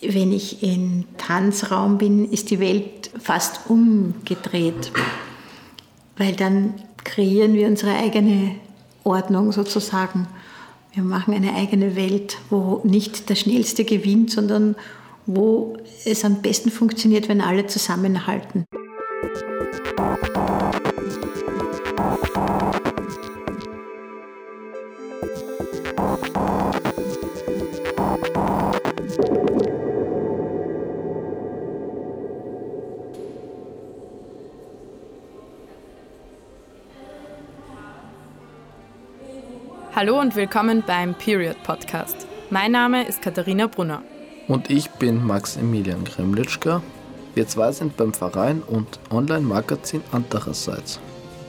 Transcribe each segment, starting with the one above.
wenn ich im Tanzraum bin, ist die Welt fast umgedreht. Weil dann kreieren wir unsere eigene Ordnung sozusagen. Wir machen eine eigene Welt, wo nicht der Schnellste gewinnt, sondern wo es am besten funktioniert, wenn alle zusammenhalten. Hallo und willkommen beim Period Podcast. Mein Name ist Katharina Brunner. Und ich bin Maximilian Gremlitschka. Wir zwei sind beim Verein und Online-Magazin andererseits.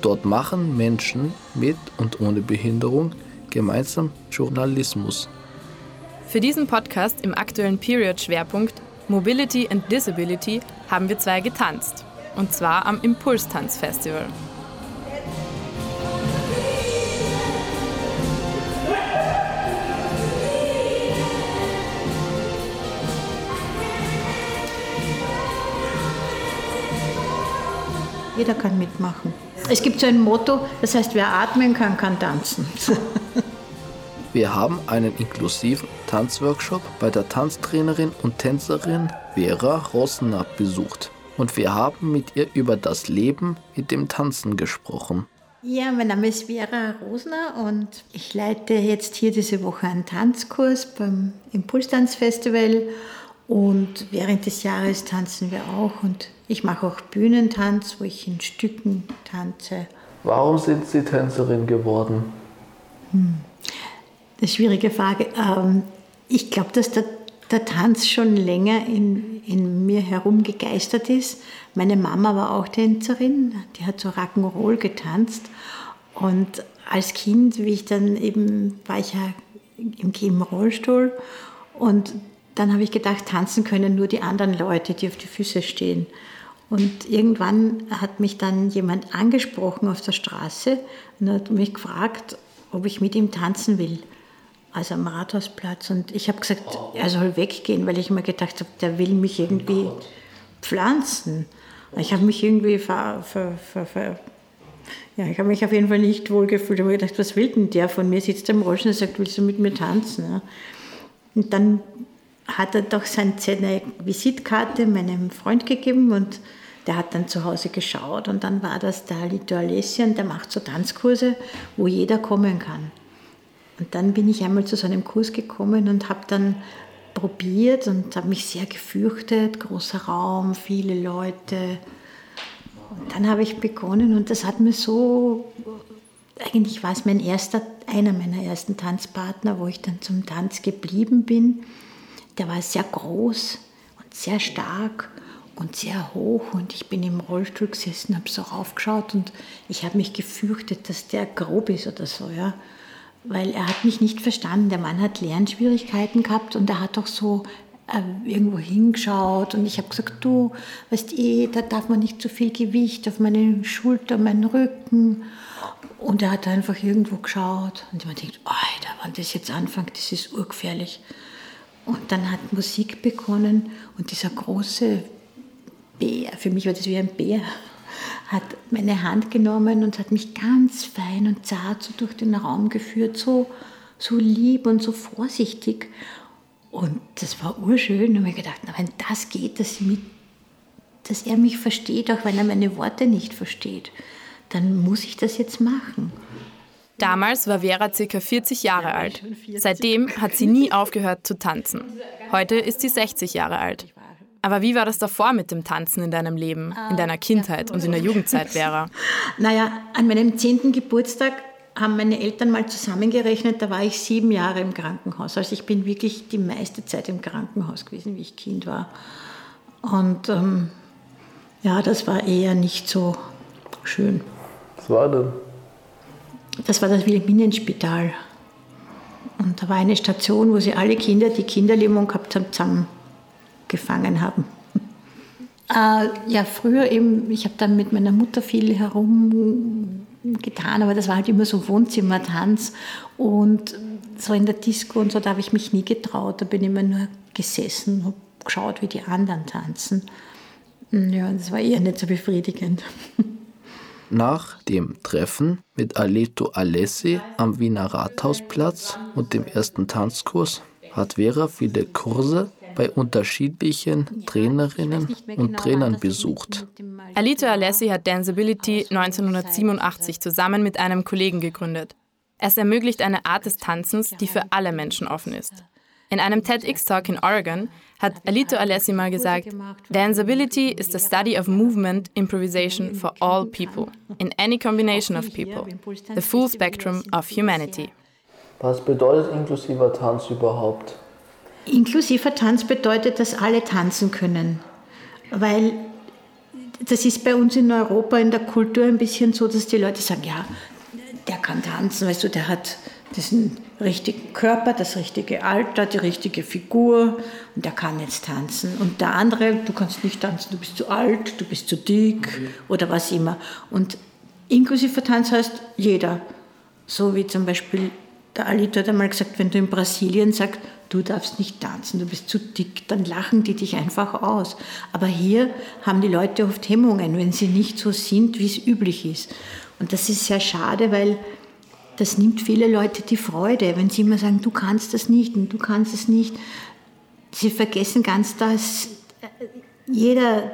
Dort machen Menschen mit und ohne Behinderung gemeinsam Journalismus. Für diesen Podcast im aktuellen Period-Schwerpunkt Mobility and Disability haben wir zwei getanzt. Und zwar am Impulstanz-Festival. Jeder kann mitmachen. Es gibt so ein Motto, das heißt, wer atmen kann, kann tanzen. Wir haben einen inklusiven Tanzworkshop bei der Tanztrainerin und Tänzerin Vera Rosner besucht. Und wir haben mit ihr über das Leben mit dem Tanzen gesprochen. Ja, mein Name ist Vera Rosner und ich leite jetzt hier diese Woche einen Tanzkurs beim Impulstanzfestival und während des Jahres tanzen wir auch und ich mache auch Bühnentanz, wo ich in Stücken tanze. Warum sind Sie Tänzerin geworden? Hm. Eine schwierige Frage. Ähm, ich glaube, dass der, der, Tanz schon länger in, in mir herumgegeistert ist. Meine Mama war auch Tänzerin, die hat so Rock'n'Roll getanzt. Und als Kind, wie ich dann eben, war ich ja im, im Rollstuhl und dann habe ich gedacht, tanzen können nur die anderen Leute, die auf die Füße stehen. Und irgendwann hat mich dann jemand angesprochen auf der Straße und hat mich gefragt, ob ich mit ihm tanzen will. Also am Rathausplatz. Und ich habe gesagt, er soll weggehen, weil ich mir gedacht habe, der will mich irgendwie pflanzen. Ich habe mich irgendwie ver, ver, ver, ja, ich habe mich auf jeden Fall nicht wohl gefühlt. Ich habe gedacht, was will denn der von mir? Sitzt am Rollstuhl und sagt, willst du mit mir tanzen? Und dann hat er doch seine Visitkarte meinem Freund gegeben und der hat dann zu Hause geschaut und dann war das der Lito Alessian, der macht so Tanzkurse, wo jeder kommen kann. Und dann bin ich einmal zu so einem Kurs gekommen und habe dann probiert und habe mich sehr gefürchtet, großer Raum, viele Leute. Und dann habe ich begonnen und das hat mir so, eigentlich war es mein erster, einer meiner ersten Tanzpartner, wo ich dann zum Tanz geblieben bin der war sehr groß und sehr stark und sehr hoch und ich bin im Rollstuhl gesessen, habe so raufgeschaut und ich habe mich gefürchtet, dass der grob ist oder so, ja. Weil er hat mich nicht verstanden. Der Mann hat Lernschwierigkeiten gehabt und er hat doch so äh, irgendwo hingeschaut und ich habe gesagt, du, weißt eh, da darf man nicht zu viel Gewicht auf meine Schulter, meinen Rücken. Und er hat einfach irgendwo geschaut und ich mir gedacht, Alter, wenn das jetzt anfängt, das ist urgefährlich. Und dann hat Musik begonnen und dieser große Bär, für mich war das wie ein Bär, hat meine Hand genommen und hat mich ganz fein und zart so durch den Raum geführt, so, so lieb und so vorsichtig. Und das war urschön. Und habe gedacht, na, wenn das geht, dass, mit, dass er mich versteht, auch wenn er meine Worte nicht versteht, dann muss ich das jetzt machen. Damals war Vera ca. 40 Jahre alt. Seitdem hat sie nie aufgehört zu tanzen. Heute ist sie 60 Jahre alt. Aber wie war das davor mit dem Tanzen in deinem Leben, in deiner Kindheit und in der Jugendzeit, Vera? Naja, an meinem 10. Geburtstag haben meine Eltern mal zusammengerechnet, da war ich sieben Jahre im Krankenhaus. Also ich bin wirklich die meiste Zeit im Krankenhaus gewesen, wie ich Kind war. Und ähm, ja, das war eher nicht so schön. Was war denn? Das war das Wilhelminenspital. Und da war eine Station, wo sie alle Kinder, die Kinderlähmung gehabt haben, zusammengefangen haben. Äh, ja, früher eben, ich habe dann mit meiner Mutter viel herumgetan, aber das war halt immer so Wohnzimmertanz. Und so in der Disco und so, da habe ich mich nie getraut. Da bin ich immer nur gesessen, habe geschaut, wie die anderen tanzen. Ja, das war eher nicht so befriedigend. Nach dem Treffen mit Aleto Alessi am Wiener Rathausplatz und dem ersten Tanzkurs hat Vera viele Kurse bei unterschiedlichen Trainerinnen und Trainern besucht. Alito Alessi hat Danceability 1987 zusammen mit einem Kollegen gegründet. Es ermöglicht eine Art des Tanzens, die für alle Menschen offen ist. In einem TEDx-Talk in Oregon hat Alito Alessi mal gesagt, Danceability is the study of movement improvisation for all people, in any combination of people, the full spectrum of humanity. Was bedeutet inklusiver Tanz überhaupt? Inklusiver Tanz bedeutet, dass alle tanzen können, weil das ist bei uns in Europa in der Kultur ein bisschen so, dass die Leute sagen, ja, der kann tanzen, weißt du, der hat diesen richtigen Körper, das richtige Alter, die richtige Figur und der kann jetzt tanzen. Und der andere, du kannst nicht tanzen, du bist zu alt, du bist zu dick oder was immer. Und inklusiver Tanz heißt jeder. So wie zum Beispiel der Alito hat einmal gesagt, wenn du in Brasilien sagst, du darfst nicht tanzen, du bist zu dick, dann lachen die dich einfach aus. Aber hier haben die Leute oft Hemmungen, wenn sie nicht so sind, wie es üblich ist. Und das ist sehr schade, weil das nimmt viele Leute die Freude, wenn sie immer sagen, du kannst das nicht und du kannst es nicht. Sie vergessen ganz, dass jeder,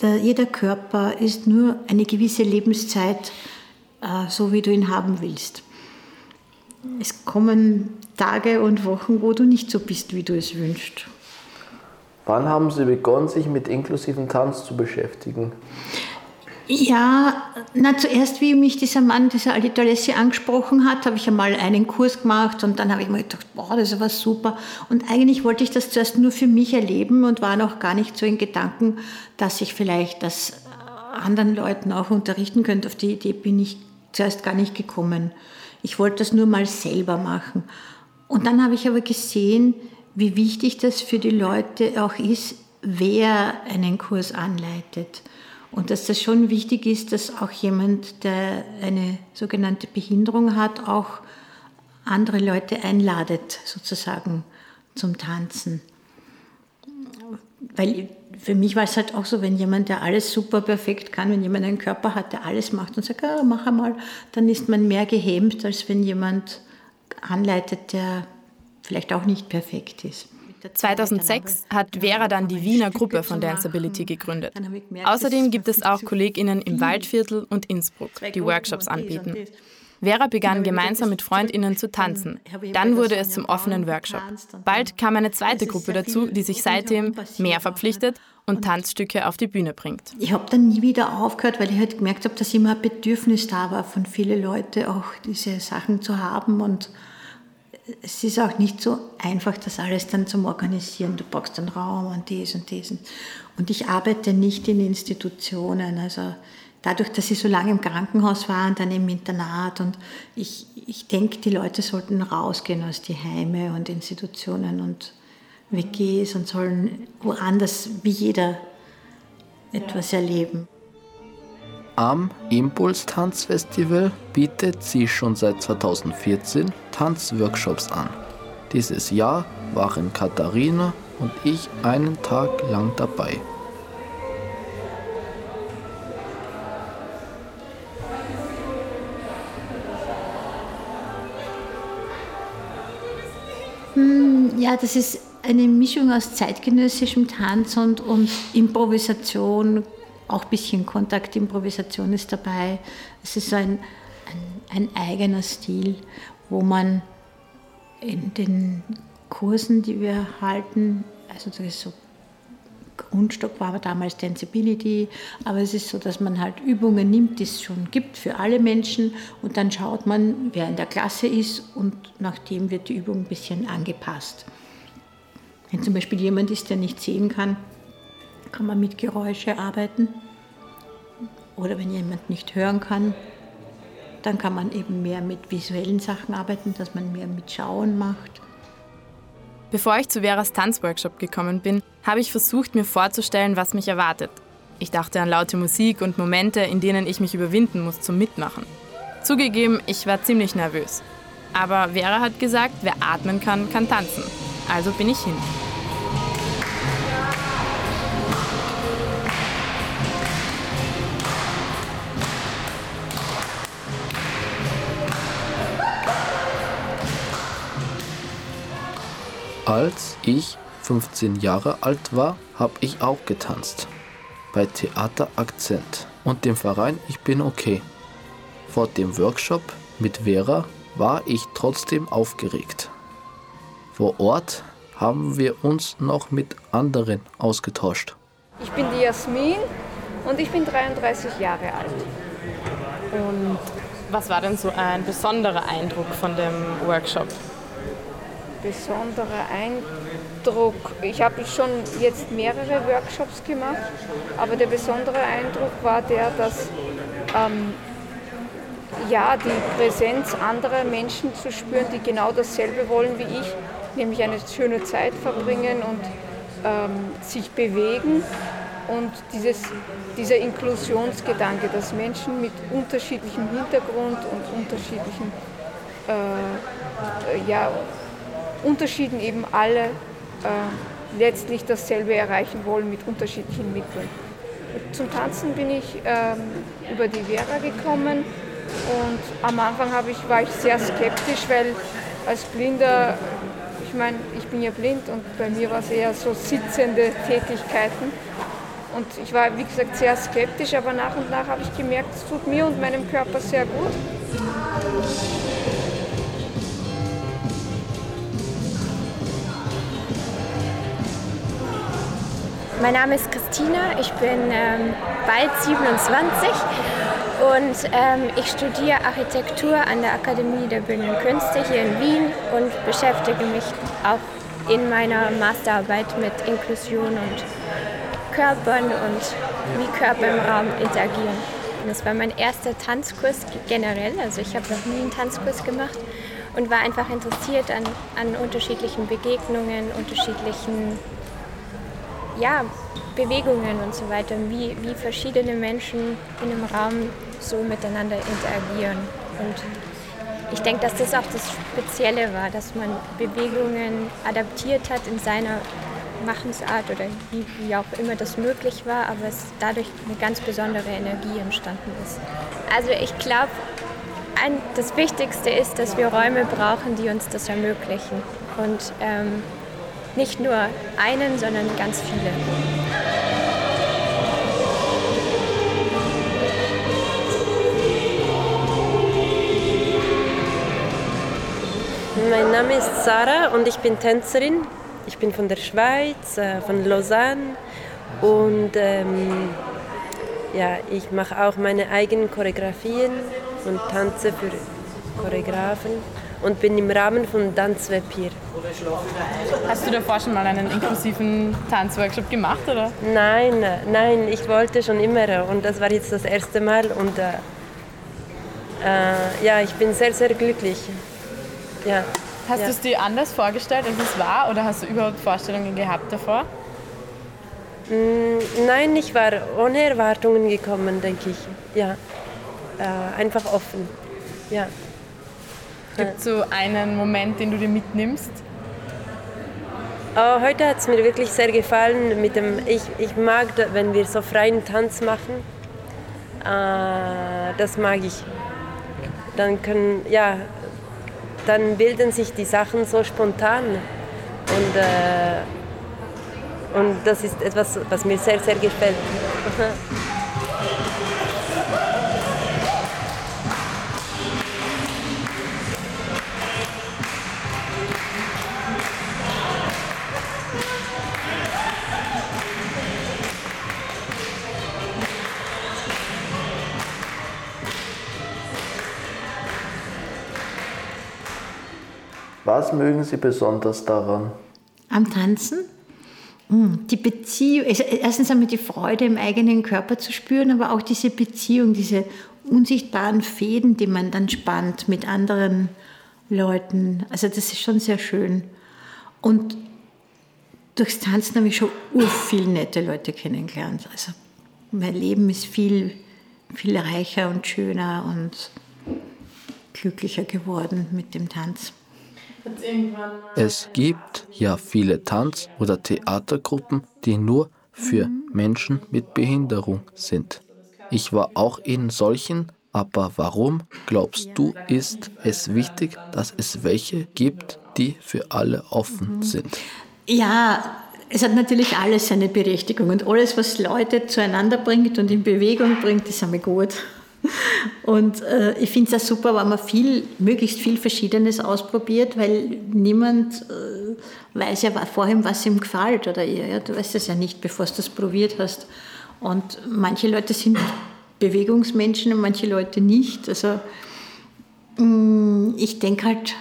der, jeder Körper ist nur eine gewisse Lebenszeit, äh, so wie du ihn haben willst. Es kommen Tage und Wochen, wo du nicht so bist, wie du es wünschst. Wann haben Sie begonnen, sich mit inklusiven Tanz zu beschäftigen? Ja, na zuerst, wie mich dieser Mann, dieser Alito angesprochen hat, habe ich einmal einen Kurs gemacht und dann habe ich mir gedacht, boah, das war super. Und eigentlich wollte ich das zuerst nur für mich erleben und war noch gar nicht so in Gedanken, dass ich vielleicht das anderen Leuten auch unterrichten könnte. Auf die Idee bin ich zuerst gar nicht gekommen. Ich wollte das nur mal selber machen. Und dann habe ich aber gesehen, wie wichtig das für die Leute auch ist, wer einen Kurs anleitet. Und dass das schon wichtig ist, dass auch jemand, der eine sogenannte Behinderung hat, auch andere Leute einladet, sozusagen zum Tanzen. Weil für mich war es halt auch so, wenn jemand, der alles super perfekt kann, wenn jemand einen Körper hat, der alles macht und sagt, ah, mach einmal, dann ist man mehr gehemmt, als wenn jemand anleitet, der vielleicht auch nicht perfekt ist. 2006 hat Vera dann die Wiener Gruppe von Danceability gegründet. Außerdem gibt es auch KollegInnen im Waldviertel und Innsbruck, die Workshops anbieten. Vera begann gemeinsam mit FreundInnen zu tanzen. Dann wurde es zum offenen Workshop. Bald kam eine zweite Gruppe dazu, die sich seitdem mehr verpflichtet und Tanzstücke auf die Bühne bringt. Ich habe dann nie wieder aufgehört, weil ich halt gemerkt habe, dass immer ein Bedürfnis da war von vielen Leuten, auch diese Sachen zu haben und es ist auch nicht so einfach, das alles dann zum Organisieren. Du brauchst einen Raum und dies und diesen. Und ich arbeite nicht in Institutionen. Also dadurch, dass ich so lange im Krankenhaus war und dann im Internat und ich, ich denke, die Leute sollten rausgehen aus die Heime und Institutionen und WGs und sollen woanders wie jeder etwas erleben. Am Impuls Tanzfestival bietet sie schon seit 2014 Tanzworkshops an. Dieses Jahr waren Katharina und ich einen Tag lang dabei. Hm, ja, das ist eine Mischung aus zeitgenössischem Tanz und, und Improvisation, auch ein bisschen Kontaktimprovisation ist dabei. Es ist so ein, ein, ein eigener Stil, wo man in den Kursen, die wir halten, also das ist so Grundstock war damals Danceability, aber es ist so, dass man halt Übungen nimmt, die es schon gibt für alle Menschen und dann schaut man, wer in der Klasse ist und nachdem wird die Übung ein bisschen angepasst. Wenn zum Beispiel jemand ist, der nicht sehen kann, kann man mit Geräusche arbeiten. Oder wenn jemand nicht hören kann, dann kann man eben mehr mit visuellen Sachen arbeiten, dass man mehr mit Schauen macht. Bevor ich zu Veras Tanzworkshop gekommen bin, habe ich versucht, mir vorzustellen, was mich erwartet. Ich dachte an laute Musik und Momente, in denen ich mich überwinden muss zum Mitmachen. Zugegeben, ich war ziemlich nervös. Aber Vera hat gesagt, wer atmen kann, kann tanzen. Also bin ich hin. Als ich 15 Jahre alt war, habe ich auch getanzt. Bei Theater Akzent und dem Verein Ich bin okay. Vor dem Workshop mit Vera war ich trotzdem aufgeregt. Vor Ort haben wir uns noch mit anderen ausgetauscht. Ich bin die Jasmin und ich bin 33 Jahre alt. Und was war denn so ein besonderer Eindruck von dem Workshop? Besonderer Eindruck. Ich habe schon jetzt mehrere Workshops gemacht, aber der besondere Eindruck war der, dass ähm, ja, die Präsenz anderer Menschen zu spüren, die genau dasselbe wollen wie ich, nämlich eine schöne Zeit verbringen und ähm, sich bewegen und dieses, dieser Inklusionsgedanke, dass Menschen mit unterschiedlichem Hintergrund und unterschiedlichen äh, ja, Unterschieden eben alle äh, letztlich dasselbe erreichen wollen mit unterschiedlichen Mitteln. Zum Tanzen bin ich ähm, über die Vera gekommen und am Anfang ich, war ich sehr skeptisch, weil als Blinder, ich meine, ich bin ja blind und bei mir war es eher so sitzende Tätigkeiten. Und ich war, wie gesagt, sehr skeptisch, aber nach und nach habe ich gemerkt, es tut mir und meinem Körper sehr gut. Mein Name ist Christina, ich bin ähm, bald 27 und ähm, ich studiere Architektur an der Akademie der Bildenden Künste hier in Wien und beschäftige mich auch in meiner Masterarbeit mit Inklusion und Körpern und wie Körper im Raum interagieren. Das war mein erster Tanzkurs generell, also ich habe noch nie einen Tanzkurs gemacht und war einfach interessiert an, an unterschiedlichen Begegnungen, unterschiedlichen ja, Bewegungen und so weiter, wie, wie verschiedene Menschen in einem Raum so miteinander interagieren. Und ich denke, dass das auch das Spezielle war, dass man Bewegungen adaptiert hat in seiner Machensart oder wie, wie auch immer das möglich war, aber es dadurch eine ganz besondere Energie entstanden ist. Also ich glaube, das Wichtigste ist, dass wir Räume brauchen, die uns das ermöglichen. Und ähm, nicht nur einen, sondern ganz viele. Mein Name ist Sarah und ich bin Tänzerin. Ich bin von der Schweiz, äh, von Lausanne und ähm, ja, ich mache auch meine eigenen Choreografien und tanze für Choreografen und bin im Rahmen von Tanzweb hier. Hast du davor schon mal einen inklusiven Tanzworkshop gemacht, oder? Nein, nein, ich wollte schon immer und das war jetzt das erste Mal und äh, äh, ja, ich bin sehr, sehr glücklich. Ja. Hast ja. du es dir anders vorgestellt, als es war, oder hast du überhaupt Vorstellungen gehabt davor? Mm, nein, ich war ohne Erwartungen gekommen, denke ich. Ja, äh, einfach offen. Ja. Gibt es so einen Moment, den du dir mitnimmst? Oh, heute hat es mir wirklich sehr gefallen. Mit dem, ich, ich mag, wenn wir so freien Tanz machen. Äh, das mag ich. Dann können, ja, dann bilden sich die Sachen so spontan. Und, äh, und das ist etwas, was mir sehr, sehr gefällt. Was mögen Sie besonders daran? Am Tanzen? Hm, die Beziehung, erstens einmal die Freude im eigenen Körper zu spüren, aber auch diese Beziehung, diese unsichtbaren Fäden, die man dann spannt mit anderen Leuten. Also das ist schon sehr schön. Und durchs Tanzen habe ich schon viele nette Leute kennengelernt. Also mein Leben ist viel, viel reicher und schöner und glücklicher geworden mit dem Tanz. Es gibt ja viele Tanz- oder Theatergruppen, die nur für Menschen mit Behinderung sind. Ich war auch in solchen, Aber warum, glaubst du, ist es wichtig, dass es welche gibt, die für alle offen sind? Ja, es hat natürlich alles seine Berechtigung und alles, was Leute zueinander bringt und in Bewegung bringt, ist einmal gut. Und äh, ich finde es auch super, wenn man viel, möglichst viel Verschiedenes ausprobiert, weil niemand äh, weiß ja vorhin, was ihm gefällt oder ihr. Ja, du weißt es ja nicht, bevor du das probiert hast. Und manche Leute sind Bewegungsmenschen und manche Leute nicht. Also mh, mm, ich denke halt,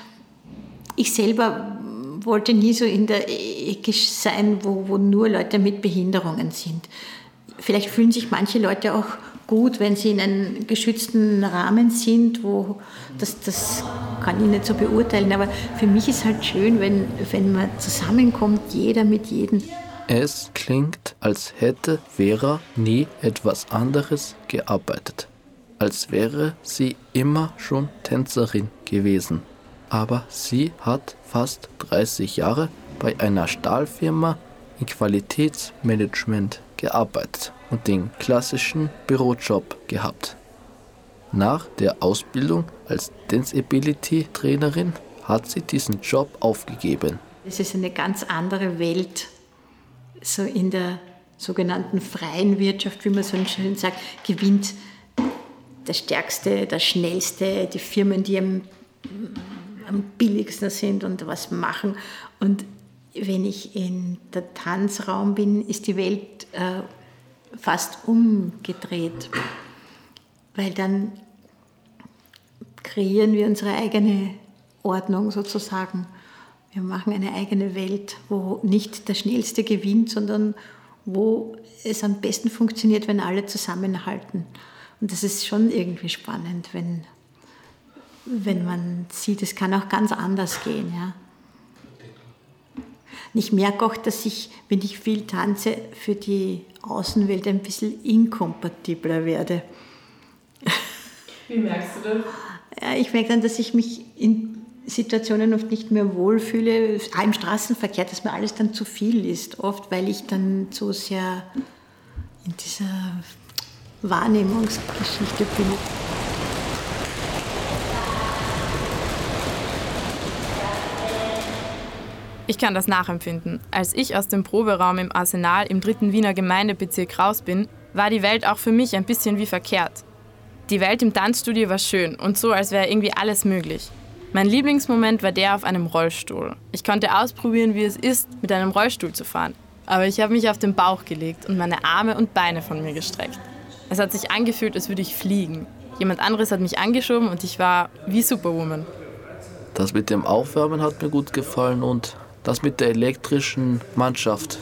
ich selber wollte nie so in der Ecke sein, wo, wo nur Leute mit Behinderungen sind. Vielleicht fühlen sich manche Leute auch gut, wenn sie in einem geschützten Rahmen sind, wo das, das kann ich nicht so beurteilen, aber für mich ist halt schön, wenn, wenn man zusammenkommt, jeder mit jedem. Es klingt, als hätte Vera nie etwas anderes gearbeitet, als wäre sie immer schon Tänzerin gewesen. Aber sie hat fast 30 Jahre bei einer Stahlfirma im Qualitätsmanagement gearbeitet und den klassischen Bürojob gehabt. Nach der Ausbildung als Danceability Trainerin hat sie diesen Job aufgegeben. Es ist eine ganz andere Welt, so in der sogenannten freien Wirtschaft, wie man so schön sagt, gewinnt der Stärkste, der Schnellste, die Firmen, die am, am billigsten sind und was machen. Und wenn ich in der Tanzraum bin, ist die Welt äh, fast umgedreht, weil dann kreieren wir unsere eigene Ordnung sozusagen. Wir machen eine eigene Welt, wo nicht der Schnellste gewinnt, sondern wo es am besten funktioniert, wenn alle zusammenhalten. Und das ist schon irgendwie spannend, wenn, wenn man sieht, es kann auch ganz anders gehen. Ja. Und ich merke auch, dass ich, wenn ich viel tanze, für die Außenwelt ein bisschen inkompatibler werde. Wie merkst du das? Ja, ich merke dann, dass ich mich in Situationen oft nicht mehr wohlfühle, auch im Straßenverkehr, dass mir alles dann zu viel ist, oft weil ich dann so sehr in dieser Wahrnehmungsgeschichte bin. Ich kann das nachempfinden. Als ich aus dem Proberaum im Arsenal im dritten Wiener Gemeindebezirk raus bin, war die Welt auch für mich ein bisschen wie verkehrt. Die Welt im Tanzstudio war schön und so, als wäre irgendwie alles möglich. Mein Lieblingsmoment war der auf einem Rollstuhl. Ich konnte ausprobieren, wie es ist, mit einem Rollstuhl zu fahren. Aber ich habe mich auf den Bauch gelegt und meine Arme und Beine von mir gestreckt. Es hat sich angefühlt, als würde ich fliegen. Jemand anderes hat mich angeschoben und ich war wie Superwoman. Das mit dem Aufwärmen hat mir gut gefallen und das mit der elektrischen Mannschaft.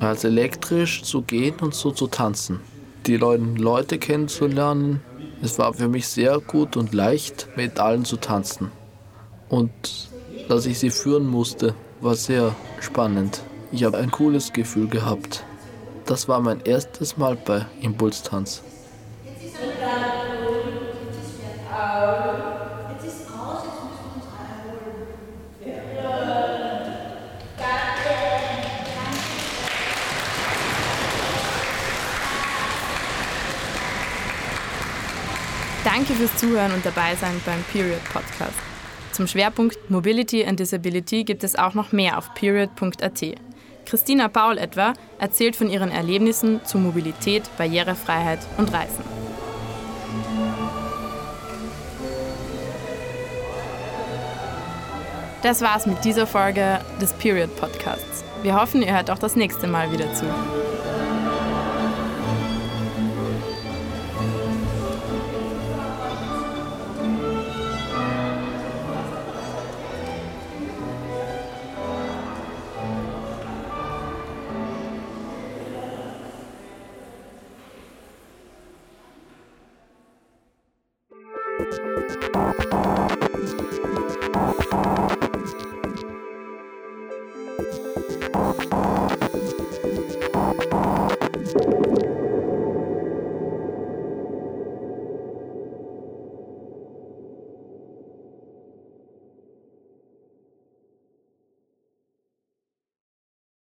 Also elektrisch zu gehen und so zu tanzen. Die Leute kennenzulernen. Es war für mich sehr gut und leicht, mit allen zu tanzen. Und dass ich sie führen musste, war sehr spannend. Ich habe ein cooles Gefühl gehabt. Das war mein erstes Mal bei Impulstanz. Danke fürs Zuhören und dabei sein beim Period Podcast. Zum Schwerpunkt Mobility and Disability gibt es auch noch mehr auf period.at. Christina Paul etwa erzählt von ihren Erlebnissen zu Mobilität, Barrierefreiheit und Reisen. Das war's mit dieser Folge des Period Podcasts. Wir hoffen, ihr hört auch das nächste Mal wieder zu. Bye.